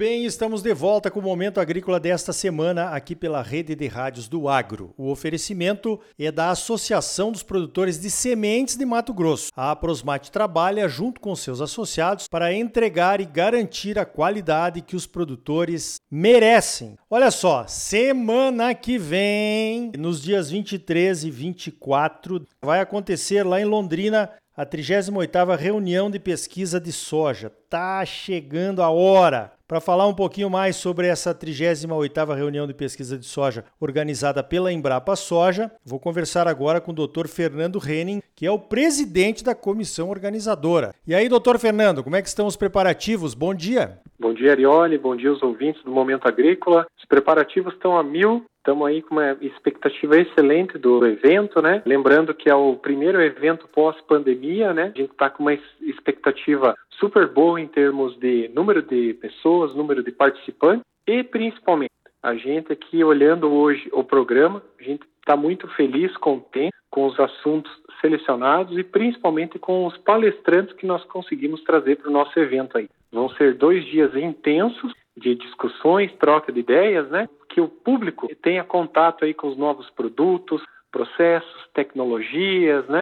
bem, estamos de volta com o Momento Agrícola desta semana aqui pela Rede de Rádios do Agro. O oferecimento é da Associação dos Produtores de Sementes de Mato Grosso. A Prosmate trabalha junto com seus associados para entregar e garantir a qualidade que os produtores merecem. Olha só, semana que vem, nos dias 23 e 24, vai acontecer lá em Londrina a 38ª reunião de pesquisa de soja. Tá chegando a hora. Para falar um pouquinho mais sobre essa 38ª reunião de pesquisa de soja organizada pela Embrapa Soja, vou conversar agora com o Dr. Fernando Henning, que é o presidente da comissão organizadora. E aí, doutor Fernando, como é que estão os preparativos? Bom dia. Bom dia, Arione. Bom dia aos ouvintes do Momento Agrícola. Os preparativos estão a mil Estamos aí com uma expectativa excelente do evento, né? Lembrando que é o primeiro evento pós-pandemia, né? A gente está com uma expectativa super boa em termos de número de pessoas, número de participantes e principalmente a gente aqui olhando hoje o programa, a gente está muito feliz, contente com os assuntos selecionados e principalmente com os palestrantes que nós conseguimos trazer para o nosso evento aí. Vão ser dois dias intensos de discussões, troca de ideias, né? Que o público tenha contato aí com os novos produtos, processos, tecnologias, né?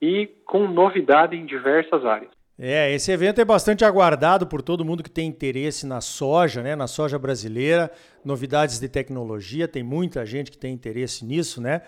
E com novidade em diversas áreas. É, esse evento é bastante aguardado por todo mundo que tem interesse na soja, né, na soja brasileira, novidades de tecnologia, tem muita gente que tem interesse nisso, né?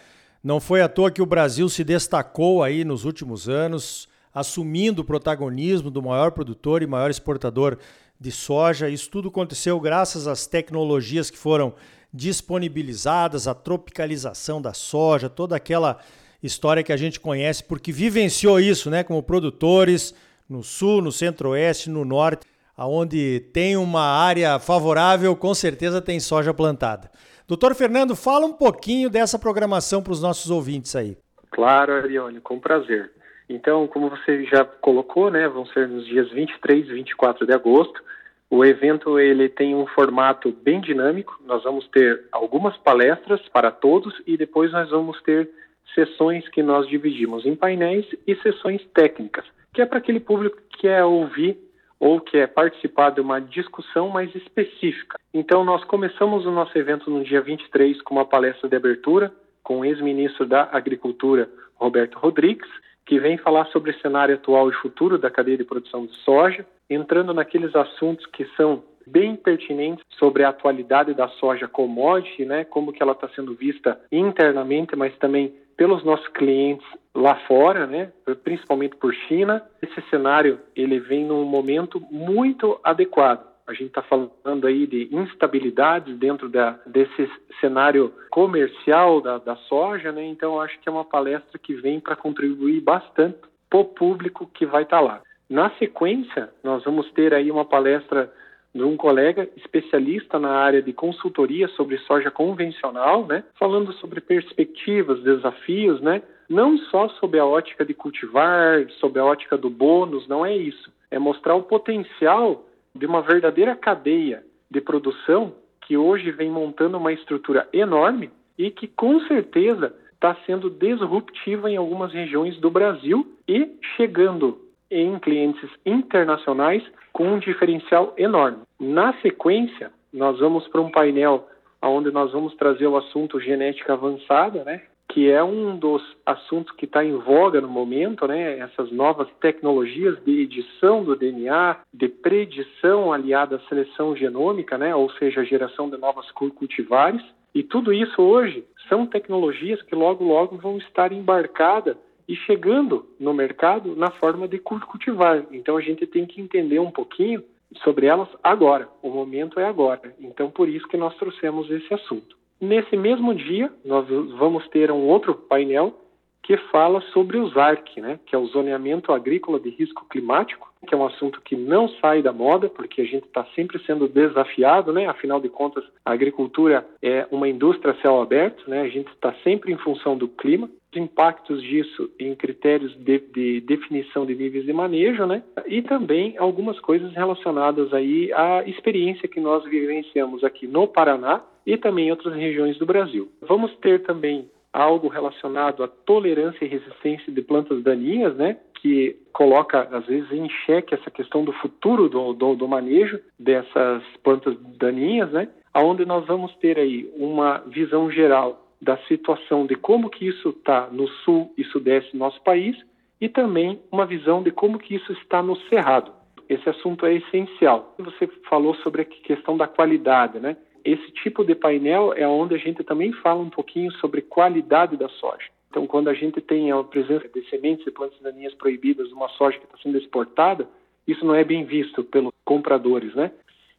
Não foi à toa que o Brasil se destacou aí nos últimos anos, assumindo o protagonismo do maior produtor e maior exportador de soja. Isso tudo aconteceu graças às tecnologias que foram disponibilizadas, a tropicalização da soja, toda aquela história que a gente conhece, porque vivenciou isso, né, como produtores no sul, no centro-oeste, no norte, aonde tem uma área favorável, com certeza tem soja plantada. Doutor Fernando, fala um pouquinho dessa programação para os nossos ouvintes aí. Claro, Arione, com prazer. Então, como você já colocou, né, vão ser nos dias 23 e 24 de agosto. O evento ele tem um formato bem dinâmico. Nós vamos ter algumas palestras para todos e depois nós vamos ter sessões que nós dividimos em painéis e sessões técnicas, que é para aquele público que quer ouvir ou quer participar de uma discussão mais específica. Então, nós começamos o nosso evento no dia 23 com uma palestra de abertura com o ex-ministro da Agricultura, Roberto Rodrigues, que vem falar sobre o cenário atual e futuro da cadeia de produção de soja, entrando naqueles assuntos que são bem pertinentes sobre a atualidade da soja commodity, né, como que ela está sendo vista internamente, mas também pelos nossos clientes lá fora, né, principalmente por China. Esse cenário ele vem num momento muito adequado a gente está falando aí de instabilidades dentro da, desse cenário comercial da, da soja, né? Então, acho que é uma palestra que vem para contribuir bastante para o público que vai estar tá lá. Na sequência, nós vamos ter aí uma palestra de um colega especialista na área de consultoria sobre soja convencional, né? Falando sobre perspectivas, desafios, né? Não só sob a ótica de cultivar, sob a ótica do bônus, não é isso. É mostrar o potencial de uma verdadeira cadeia de produção que hoje vem montando uma estrutura enorme e que com certeza está sendo disruptiva em algumas regiões do Brasil e chegando em clientes internacionais com um diferencial enorme. Na sequência, nós vamos para um painel onde nós vamos trazer o assunto genética avançada, né? Que é um dos assuntos que está em voga no momento, né? Essas novas tecnologias de edição do DNA, de predição aliada à seleção genômica, né? Ou seja, a geração de novas cultivares. E tudo isso hoje são tecnologias que logo logo vão estar embarcadas e chegando no mercado na forma de cultivar. Então a gente tem que entender um pouquinho sobre elas agora. O momento é agora. Então por isso que nós trouxemos esse assunto. Nesse mesmo dia, nós vamos ter um outro painel que fala sobre o ZARC, né, que é o Zoneamento Agrícola de Risco Climático, que é um assunto que não sai da moda, porque a gente está sempre sendo desafiado, né? afinal de contas, a agricultura é uma indústria a céu aberto, né? a gente está sempre em função do clima, os impactos disso em critérios de, de, definição de níveis de manejo, né? E também algumas coisas relacionadas aí à experiência que nós vivenciamos aqui no Paraná e também em outras regiões do Brasil. Vamos ter também algo relacionado à tolerância e resistência de plantas daninhas, né? que coloca, às vezes, em xeque essa questão do futuro do, do, do manejo dessas plantas daninhas, né? Onde nós vamos ter aí uma visão geral da situação de como que isso está no sul e sudeste do nosso país e também uma visão de como que isso está no cerrado. Esse assunto é essencial. Você falou sobre a questão da qualidade, né? Esse tipo de painel é onde a gente também fala um pouquinho sobre qualidade da soja. Então, quando a gente tem a presença de sementes e plantas daninhas proibidas numa soja que está sendo exportada, isso não é bem visto pelos compradores, né?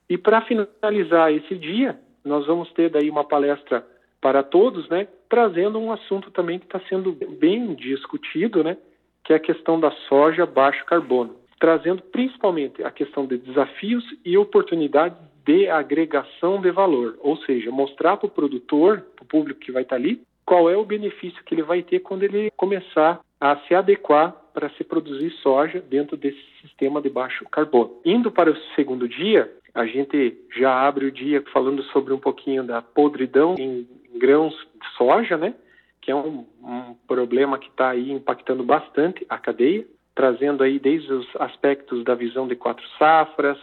E para finalizar esse dia, nós vamos ter daí uma palestra para todos, né? Trazendo um assunto também que está sendo bem discutido, né? Que é a questão da soja baixo carbono, trazendo principalmente a questão de desafios e oportunidades de agregação de valor, ou seja, mostrar para o produtor, para o público que vai estar tá ali, qual é o benefício que ele vai ter quando ele começar a se adequar para se produzir soja dentro desse sistema de baixo carbono. Indo para o segundo dia, a gente já abre o dia falando sobre um pouquinho da podridão em grãos de soja, né? Que é um, um problema que está aí impactando bastante a cadeia, trazendo aí desde os aspectos da visão de quatro safras,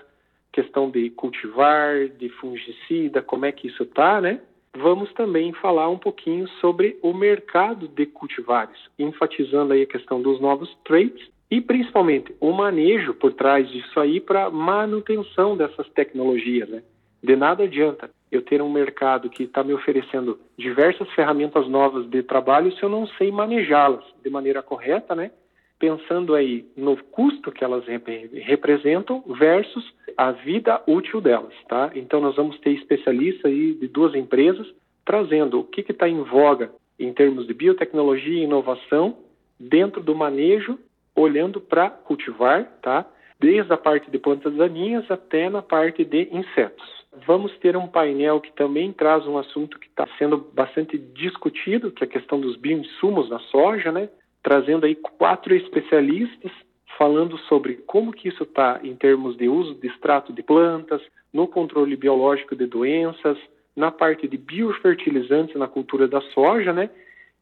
questão de cultivar, de fungicida, como é que isso está, né? vamos também falar um pouquinho sobre o mercado de cultivares, enfatizando aí a questão dos novos traits e principalmente o manejo por trás disso aí para manutenção dessas tecnologias. Né? De nada adianta eu ter um mercado que está me oferecendo diversas ferramentas novas de trabalho se eu não sei manejá-las de maneira correta, né? pensando aí no custo que elas rep representam versus a vida útil delas, tá? Então nós vamos ter especialistas aí de duas empresas trazendo o que está em voga em termos de biotecnologia e inovação dentro do manejo, olhando para cultivar, tá? Desde a parte de plantas daninhas até na parte de insetos. Vamos ter um painel que também traz um assunto que está sendo bastante discutido, que é a questão dos bioinsumos na soja, né? trazendo aí quatro especialistas falando sobre como que isso está em termos de uso de extrato de plantas, no controle biológico de doenças, na parte de biofertilizantes na cultura da soja, né?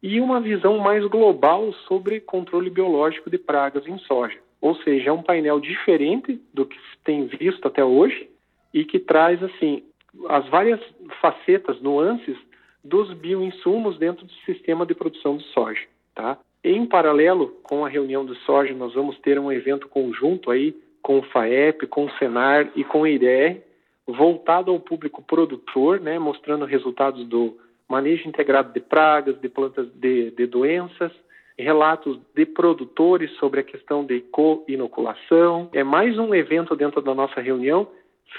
E uma visão mais global sobre controle biológico de pragas em soja. Ou seja, é um painel diferente do que se tem visto até hoje e que traz assim as várias facetas, nuances dos bioinsumos dentro do sistema de produção de soja, tá? Em paralelo com a reunião do soja, nós vamos ter um evento conjunto aí com o FAEP, com o Senar e com a IDR, voltado ao público produtor, né, mostrando resultados do manejo integrado de pragas, de plantas de, de doenças, relatos de produtores sobre a questão de co-inoculação. É mais um evento dentro da nossa reunião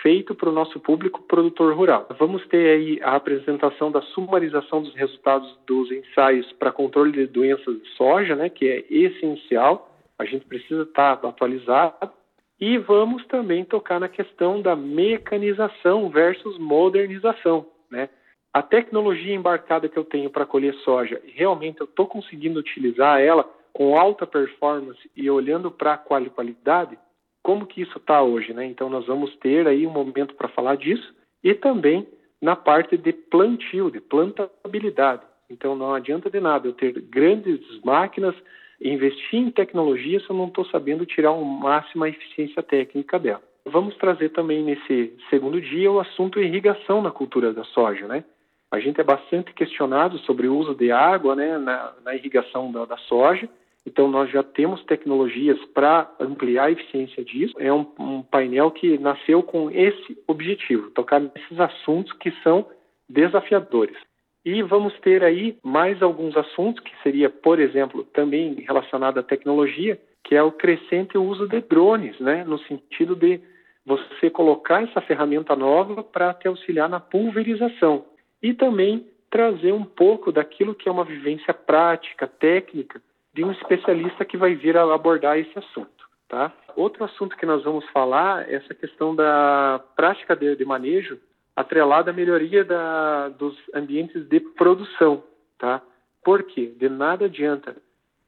feito para o nosso público produtor rural. Vamos ter aí a apresentação da sumarização dos resultados dos ensaios para controle de doenças de soja, né, que é essencial, a gente precisa estar atualizado. E vamos também tocar na questão da mecanização versus modernização, né? A tecnologia embarcada que eu tenho para colher soja, realmente eu estou conseguindo utilizar ela com alta performance e olhando para a qualidade? Como que isso está hoje, né? Então nós vamos ter aí um momento para falar disso e também na parte de plantio, de plantabilidade. Então não adianta de nada eu ter grandes máquinas, investir em tecnologia se eu não estou sabendo tirar o máximo a eficiência técnica dela. Vamos trazer também nesse segundo dia o assunto irrigação na cultura da soja, né? A gente é bastante questionado sobre o uso de água né, na, na irrigação da, da soja então, nós já temos tecnologias para ampliar a eficiência disso. É um, um, painel que nasceu com esse objetivo, tocar nesses assuntos que são desafiadores. E vamos ter aí mais alguns assuntos que seria, por exemplo, também relacionado à tecnologia, que é o crescente uso de drones, né, no sentido de você colocar essa ferramenta nova para te auxiliar na pulverização e também trazer um pouco daquilo que é uma vivência prática, técnica, de um especialista que vai vir a abordar esse assunto. Tá? Outro assunto que nós vamos falar é essa questão da prática de, de manejo atrelada à melhoria da, dos ambientes de produção. Tá? Porque de nada adianta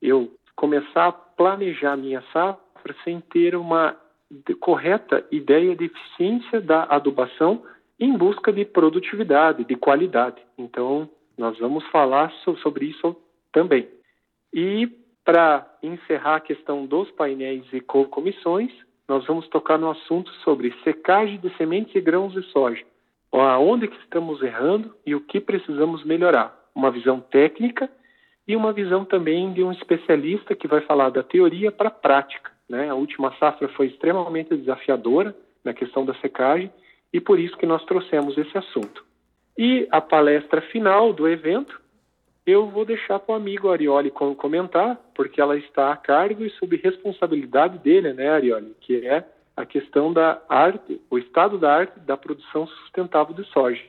eu começar a planejar minha safra sem ter uma correta ideia de eficiência da adubação em busca de produtividade, de qualidade. Então, nós vamos falar sobre isso também. E Para encerrar a questão dos painéis e comissões, nós vamos tocar no assunto sobre secagem de sementes e grãos de soja. Aonde que estamos errando e o que precisamos melhorar. Uma visão técnica e uma visão também de um especialista que vai falar da teoria para a prática. Né? A última safra foi extremamente desafiadora na questão da secagem e por isso que nós trouxemos esse assunto. E a palestra final do evento eu vou deixar para o amigo Arioli comentar, porque ela está a cargo e sob responsabilidade dele, né, Arioli, que é a questão da arte, o estado da arte da produção sustentável de soja.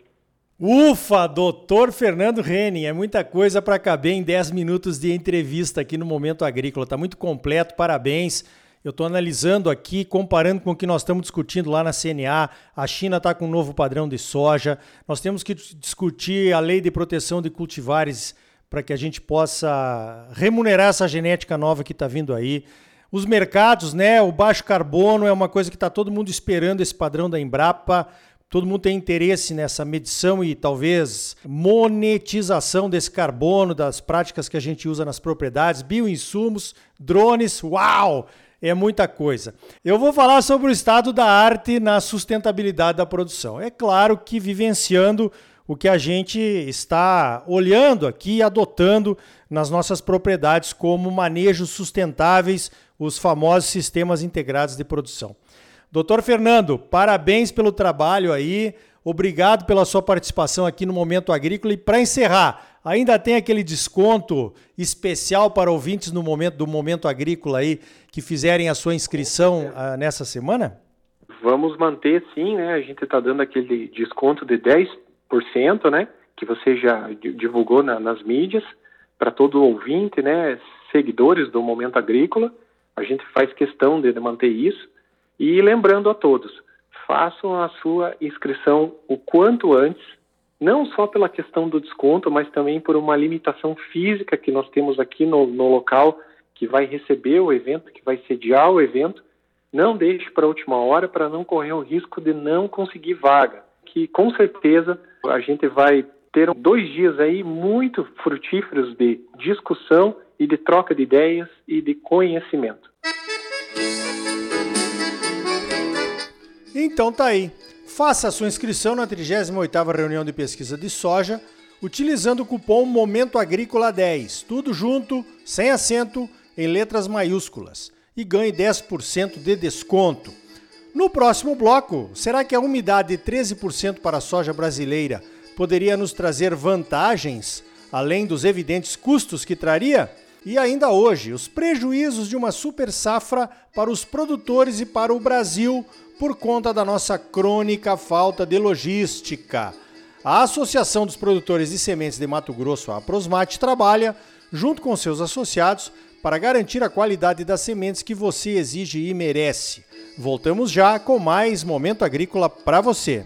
Ufa, doutor Fernando Reni, é muita coisa para caber em 10 minutos de entrevista aqui no Momento Agrícola. Está muito completo, parabéns. Eu estou analisando aqui, comparando com o que nós estamos discutindo lá na CNA. A China está com um novo padrão de soja. Nós temos que discutir a lei de proteção de cultivares para que a gente possa remunerar essa genética nova que está vindo aí. Os mercados, né? O baixo carbono é uma coisa que está todo mundo esperando esse padrão da Embrapa. Todo mundo tem interesse nessa medição e talvez monetização desse carbono, das práticas que a gente usa nas propriedades, bioinsumos, drones, uau! É muita coisa. Eu vou falar sobre o estado da arte na sustentabilidade da produção. É claro que vivenciando o que a gente está olhando aqui e adotando nas nossas propriedades como manejos sustentáveis, os famosos sistemas integrados de produção. Doutor Fernando, parabéns pelo trabalho aí, obrigado pela sua participação aqui no Momento Agrícola. E para encerrar, ainda tem aquele desconto especial para ouvintes no momento do Momento Agrícola aí que fizerem a sua inscrição uh, nessa semana? Vamos manter sim, né? A gente está dando aquele desconto de 10 né, que você já divulgou na, nas mídias, para todo ouvinte, né, seguidores do Momento Agrícola. A gente faz questão de manter isso. E lembrando a todos, façam a sua inscrição o quanto antes, não só pela questão do desconto, mas também por uma limitação física que nós temos aqui no, no local que vai receber o evento, que vai sediar o evento. Não deixe para a última hora para não correr o risco de não conseguir vaga que com certeza a gente vai ter dois dias aí muito frutíferos de discussão e de troca de ideias e de conhecimento. Então tá aí. Faça a sua inscrição na 38ª reunião de pesquisa de soja utilizando o cupom Momento Agrícola 10, tudo junto, sem acento, em letras maiúsculas e ganhe 10% de desconto. No próximo bloco, será que a umidade de 13% para a soja brasileira poderia nos trazer vantagens, além dos evidentes custos que traria? E ainda hoje, os prejuízos de uma super safra para os produtores e para o Brasil por conta da nossa crônica falta de logística. A Associação dos Produtores de Sementes de Mato Grosso, a Prosmate, trabalha, junto com seus associados, para garantir a qualidade das sementes que você exige e merece. Voltamos já com mais Momento Agrícola para você.